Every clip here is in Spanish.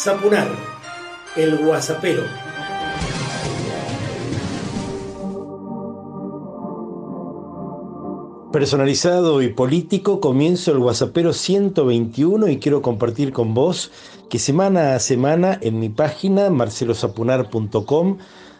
Zapunar, el guasapero. Personalizado y político, comienzo el Guasapero 121 y quiero compartir con vos que semana a semana en mi página marcelosapunar.com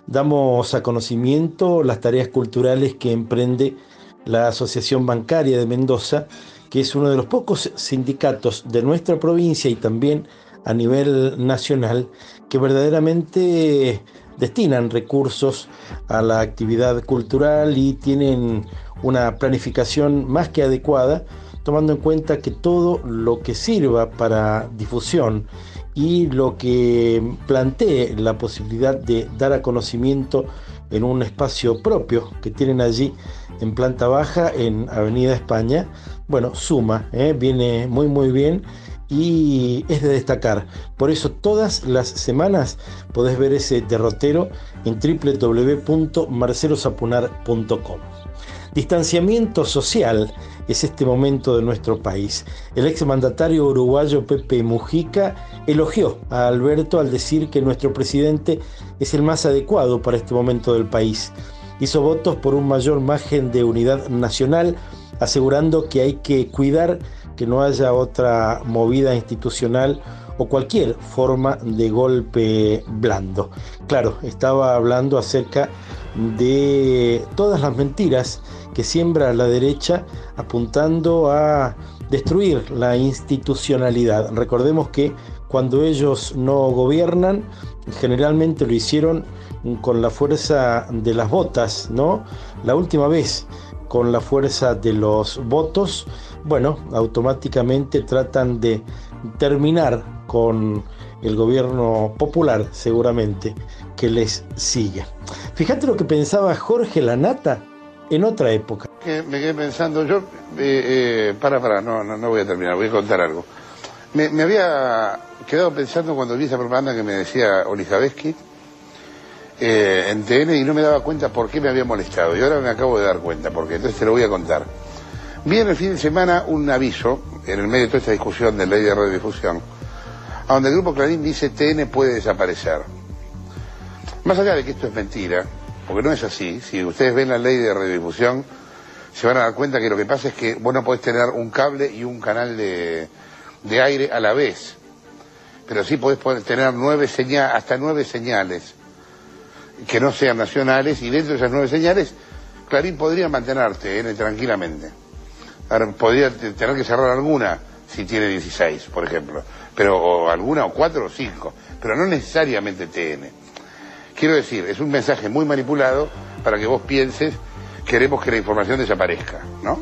damos a conocimiento las tareas culturales que emprende la Asociación Bancaria de Mendoza, que es uno de los pocos sindicatos de nuestra provincia y también a nivel nacional que verdaderamente destinan recursos a la actividad cultural y tienen una planificación más que adecuada, tomando en cuenta que todo lo que sirva para difusión y lo que plantee la posibilidad de dar a conocimiento en un espacio propio que tienen allí en planta baja en Avenida España, bueno, suma, ¿eh? viene muy muy bien y es de destacar. Por eso todas las semanas podés ver ese derrotero en www.marcelosapunar.com. Distanciamiento social es este momento de nuestro país. El exmandatario uruguayo Pepe Mujica elogió a Alberto al decir que nuestro presidente es el más adecuado para este momento del país. Hizo votos por un mayor margen de unidad nacional, asegurando que hay que cuidar que no haya otra movida institucional o cualquier forma de golpe blando. Claro, estaba hablando acerca de todas las mentiras que siembra la derecha apuntando a destruir la institucionalidad. Recordemos que cuando ellos no gobiernan, generalmente lo hicieron con la fuerza de las botas, ¿no? La última vez con la fuerza de los votos, bueno, automáticamente tratan de terminar con el gobierno popular, seguramente, que les sigue. Fíjate lo que pensaba Jorge Lanata en otra época. Me quedé pensando, yo, eh, eh, para, para, no, no, voy a terminar, voy a contar algo. Me, había quedado pensando cuando vi esa propaganda que me decía Olijaveski eh, en TN y no me daba cuenta por qué me había molestado. Y ahora me acabo de dar cuenta, porque entonces te lo voy a contar. Vi en el fin de semana un aviso, en el medio de toda esta discusión de ley de radiodifusión, a donde el Grupo Clarín dice TN puede desaparecer. Más allá de que esto es mentira, porque no es así. Si ustedes ven la ley de radiodifusión, se van a dar cuenta que lo que pasa es que vos no podés tener un cable y un canal de, aire a la vez. Pero sí podés tener nueve señales, hasta nueve señales que no sean nacionales y dentro de esas nueve señales Clarín podría mantenerte ¿eh? tranquilamente. Podría tener que cerrar alguna si tiene 16, por ejemplo, pero o alguna o cuatro o cinco, pero no necesariamente TN. Quiero decir, es un mensaje muy manipulado para que vos pienses queremos que la información desaparezca, ¿no?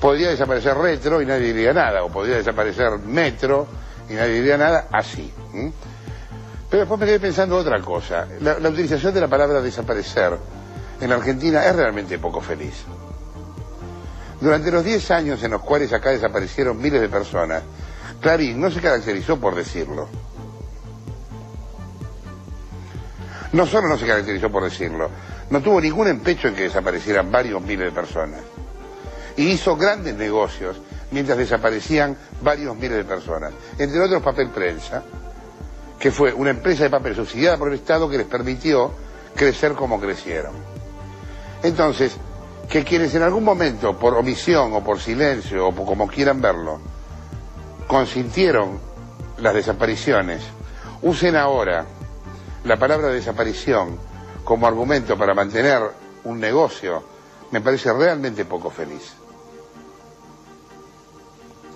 Podría desaparecer retro y nadie diría nada, o podría desaparecer metro y nadie diría nada, así. Pero después me quedé pensando otra cosa. La, la utilización de la palabra desaparecer en la Argentina es realmente poco feliz. Durante los 10 años en los cuales acá desaparecieron miles de personas, Clarín no se caracterizó por decirlo. No solo no se caracterizó por decirlo, no tuvo ningún empecho en que desaparecieran varios miles de personas. Y hizo grandes negocios mientras desaparecían varios miles de personas. Entre otros, Papel Prensa, que fue una empresa de papel subsidiada por el Estado que les permitió crecer como crecieron. Entonces, que quienes en algún momento, por omisión o por silencio o como quieran verlo, consintieron las desapariciones, usen ahora la palabra desaparición como argumento para mantener un negocio me parece realmente poco feliz.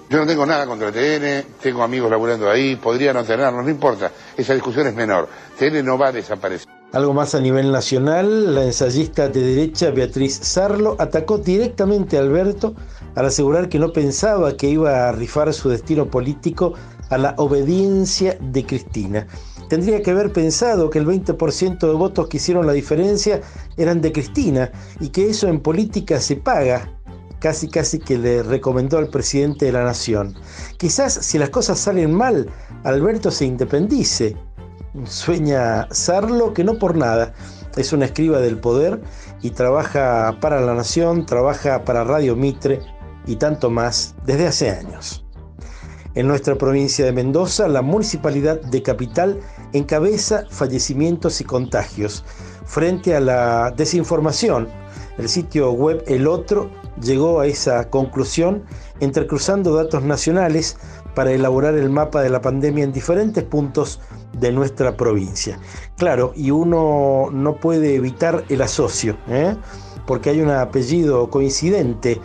Yo no tengo nada contra TN, tengo amigos laburando ahí, podría no tenerlos, no importa, esa discusión es menor. TN no va a desaparecer. Algo más a nivel nacional, la ensayista de derecha Beatriz Sarlo atacó directamente a Alberto al asegurar que no pensaba que iba a rifar su destino político a la obediencia de Cristina tendría que haber pensado que el 20% de votos que hicieron la diferencia eran de Cristina y que eso en política se paga. Casi casi que le recomendó al presidente de la nación. Quizás si las cosas salen mal, Alberto se independice. Sueña Sarlo que no por nada. Es una escriba del poder y trabaja para la nación, trabaja para Radio Mitre y tanto más desde hace años. En nuestra provincia de Mendoza, la municipalidad de Capital encabeza fallecimientos y contagios. Frente a la desinformación, el sitio web El Otro llegó a esa conclusión entrecruzando datos nacionales para elaborar el mapa de la pandemia en diferentes puntos de nuestra provincia. Claro, y uno no puede evitar el asocio, ¿eh? porque hay un apellido coincidente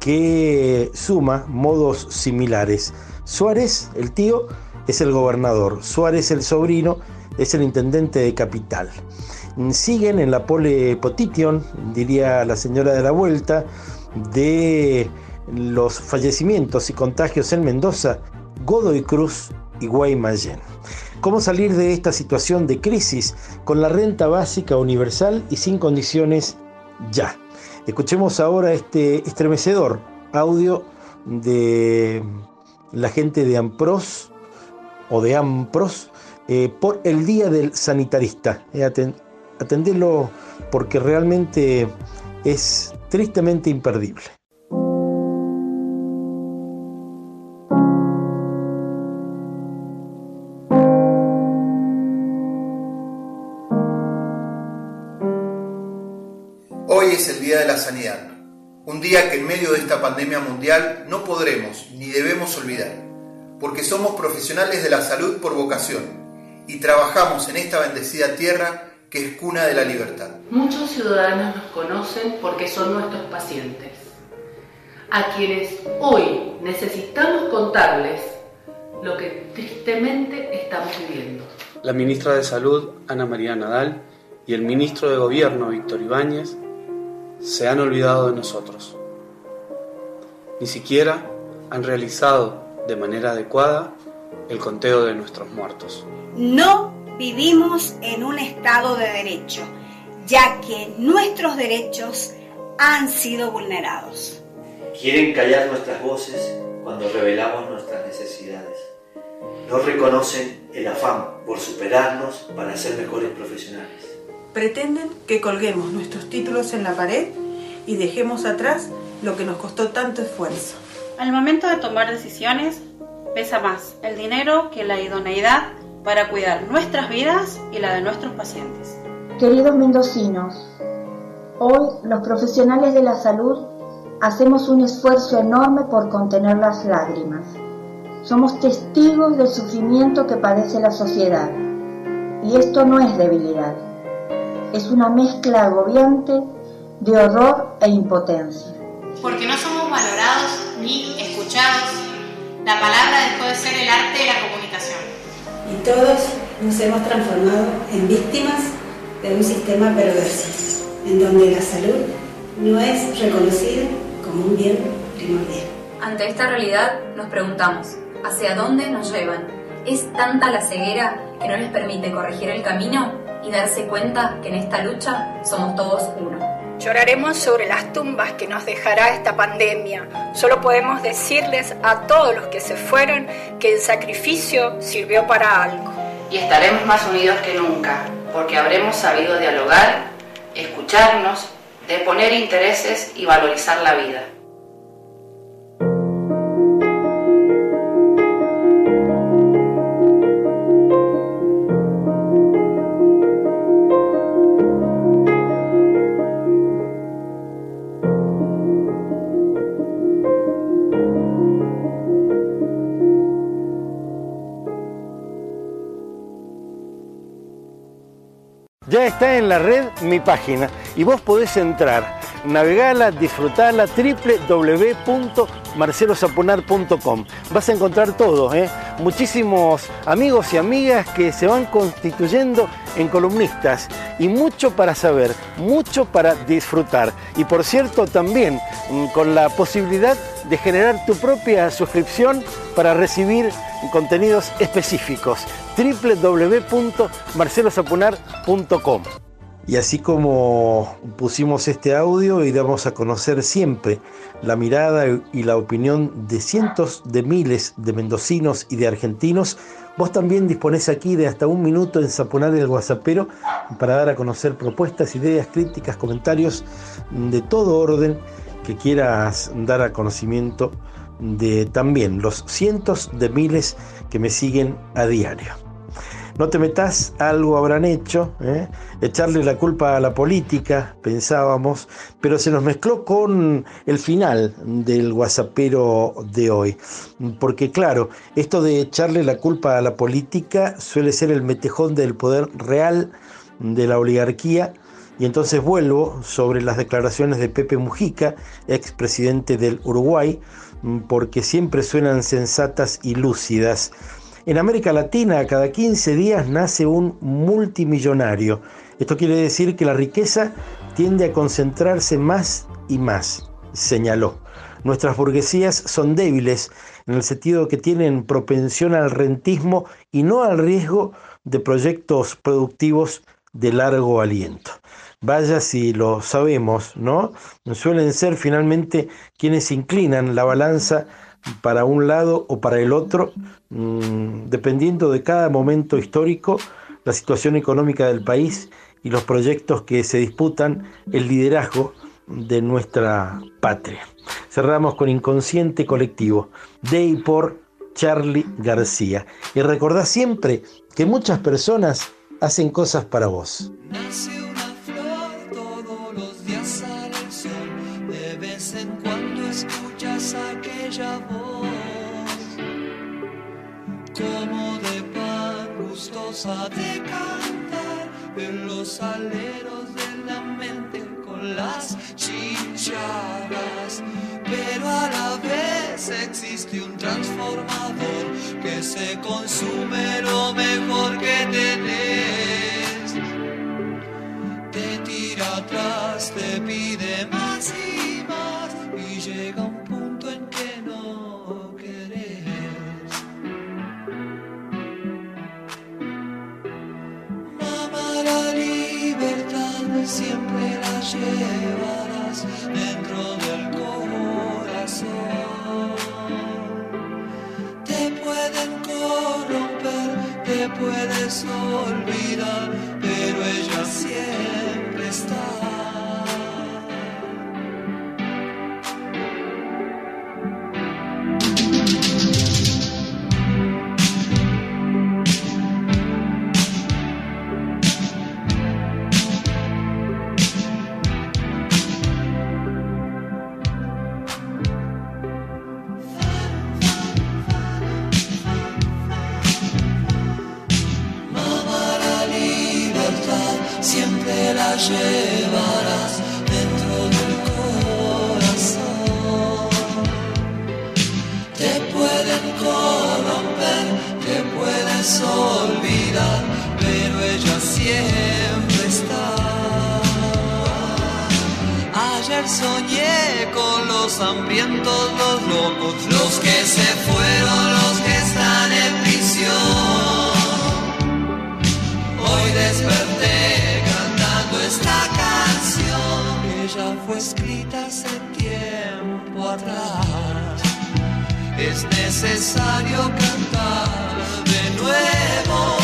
que suma modos similares. Suárez, el tío, es el gobernador, Suárez, el sobrino, es el intendente de Capital. Siguen en la pole potition, diría la señora de la vuelta, de los fallecimientos y contagios en Mendoza, Godoy Cruz y Guaymallén. ¿Cómo salir de esta situación de crisis con la renta básica universal y sin condiciones ya? Escuchemos ahora este estremecedor audio de la gente de AMPROS o de AMPROS eh, por el Día del Sanitarista. Eh, porque realmente es tristemente imperdible. Sanidad, un día que en medio de esta pandemia mundial no podremos ni debemos olvidar, porque somos profesionales de la salud por vocación y trabajamos en esta bendecida tierra que es cuna de la libertad. Muchos ciudadanos nos conocen porque son nuestros pacientes, a quienes hoy necesitamos contarles lo que tristemente estamos viviendo. La ministra de Salud, Ana María Nadal, y el ministro de Gobierno, Víctor Ibáñez, se han olvidado de nosotros. Ni siquiera han realizado de manera adecuada el conteo de nuestros muertos. No vivimos en un estado de derecho, ya que nuestros derechos han sido vulnerados. Quieren callar nuestras voces cuando revelamos nuestras necesidades. No reconocen el afán por superarnos para ser mejores profesionales pretenden que colguemos nuestros títulos en la pared y dejemos atrás lo que nos costó tanto esfuerzo. Al momento de tomar decisiones, pesa más el dinero que la idoneidad para cuidar nuestras vidas y la de nuestros pacientes. Queridos mendocinos, hoy los profesionales de la salud hacemos un esfuerzo enorme por contener las lágrimas. Somos testigos del sufrimiento que padece la sociedad. Y esto no es debilidad es una mezcla agobiante de horror e impotencia. Porque no somos valorados ni escuchados, la palabra dejó de ser el arte de la comunicación. Y todos nos hemos transformado en víctimas de un sistema perverso, en donde la salud no es reconocida como un bien primordial. Ante esta realidad nos preguntamos, ¿hacia dónde nos llevan? ¿Es tanta la ceguera que no les permite corregir el camino? y darse cuenta que en esta lucha somos todos uno. Lloraremos sobre las tumbas que nos dejará esta pandemia. Solo podemos decirles a todos los que se fueron que el sacrificio sirvió para algo. Y estaremos más unidos que nunca, porque habremos sabido dialogar, escucharnos, deponer intereses y valorizar la vida. Ya está en la red mi página y vos podés entrar, navegala, disfrutala, www.marcelosaponar.com. Vas a encontrar todo, ¿eh? muchísimos amigos y amigas que se van constituyendo en columnistas y mucho para saber, mucho para disfrutar. Y por cierto, también mm, con la posibilidad de generar tu propia suscripción para recibir contenidos específicos www.marcelosapunar.com. Y así como pusimos este audio y damos a conocer siempre la mirada y la opinión de cientos de miles de mendocinos y de argentinos, vos también disponés aquí de hasta un minuto en Saponar el WhatsAppero para dar a conocer propuestas, ideas, críticas, comentarios de todo orden que quieras dar a conocimiento de también los cientos de miles que me siguen a diario. No te metas, algo habrán hecho, ¿eh? echarle la culpa a la política, pensábamos, pero se nos mezcló con el final del WhatsAppero de hoy. Porque claro, esto de echarle la culpa a la política suele ser el metejón del poder real de la oligarquía. Y entonces vuelvo sobre las declaraciones de Pepe Mujica, expresidente del Uruguay, porque siempre suenan sensatas y lúcidas en América Latina, cada 15 días nace un multimillonario. Esto quiere decir que la riqueza tiende a concentrarse más y más, señaló. Nuestras burguesías son débiles en el sentido que tienen propensión al rentismo y no al riesgo de proyectos productivos de largo aliento. Vaya si lo sabemos, ¿no? Suelen ser finalmente quienes inclinan la balanza para un lado o para el otro, mm, dependiendo de cada momento histórico, la situación económica del país y los proyectos que se disputan el liderazgo de nuestra patria. Cerramos con Inconsciente Colectivo, de y por Charlie García. Y recordá siempre que muchas personas hacen cosas para vos. Gustosa de cantar en los aleros de la mente con las chinchadas. Pero a la vez existe un transformador que se consume lo mejor que tenés. Puedes Ayer soñé con los hambrientos, los locos, los que se fueron, los que están en prisión. Hoy desperté esta canción. Ella fue escrita hace tiempo atrás. Es necesario cantar de nuevo.